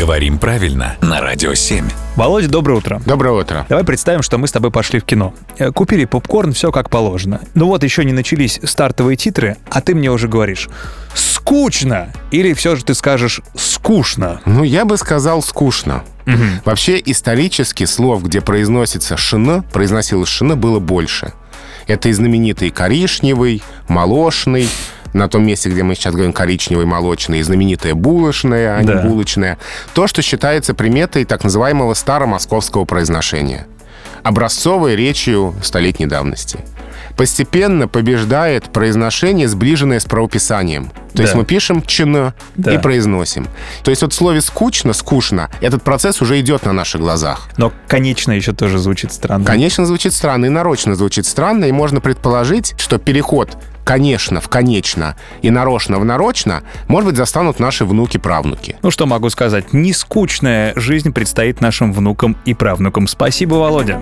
Говорим правильно на Радио 7. Володя, доброе утро. Доброе утро. Давай представим, что мы с тобой пошли в кино. Э, Купили попкорн, все как положено. Ну вот еще не начались стартовые титры, а ты мне уже говоришь «скучно» или все же ты скажешь «скучно». Ну, я бы сказал скучно. Вообще, исторически слов, где произносится «шн», произносилось «шн» было больше. Это и знаменитый коричневый, молочный, на том месте, где мы сейчас говорим коричневый, молочный, знаменитая булочная, а Да. не булочная. То, что считается приметой так называемого старомосковского произношения. Образцовой речью столетней давности. Постепенно побеждает произношение, сближенное с правописанием. То есть Да. мы пишем «чн» Да. и произносим. То есть вот в слове «скучно», «скучно» этот процесс уже идет на наших глазах. Но конечно еще тоже звучит странно. Конечно, звучит странно и нарочно звучит странно, и можно предположить, что переход «конечно» в «конечно» и «нарочно» в «нарочно» может быть застанут наши внуки-правнуки. Ну что могу сказать, не скучная жизнь предстоит нашим внукам и правнукам. Спасибо, Володя.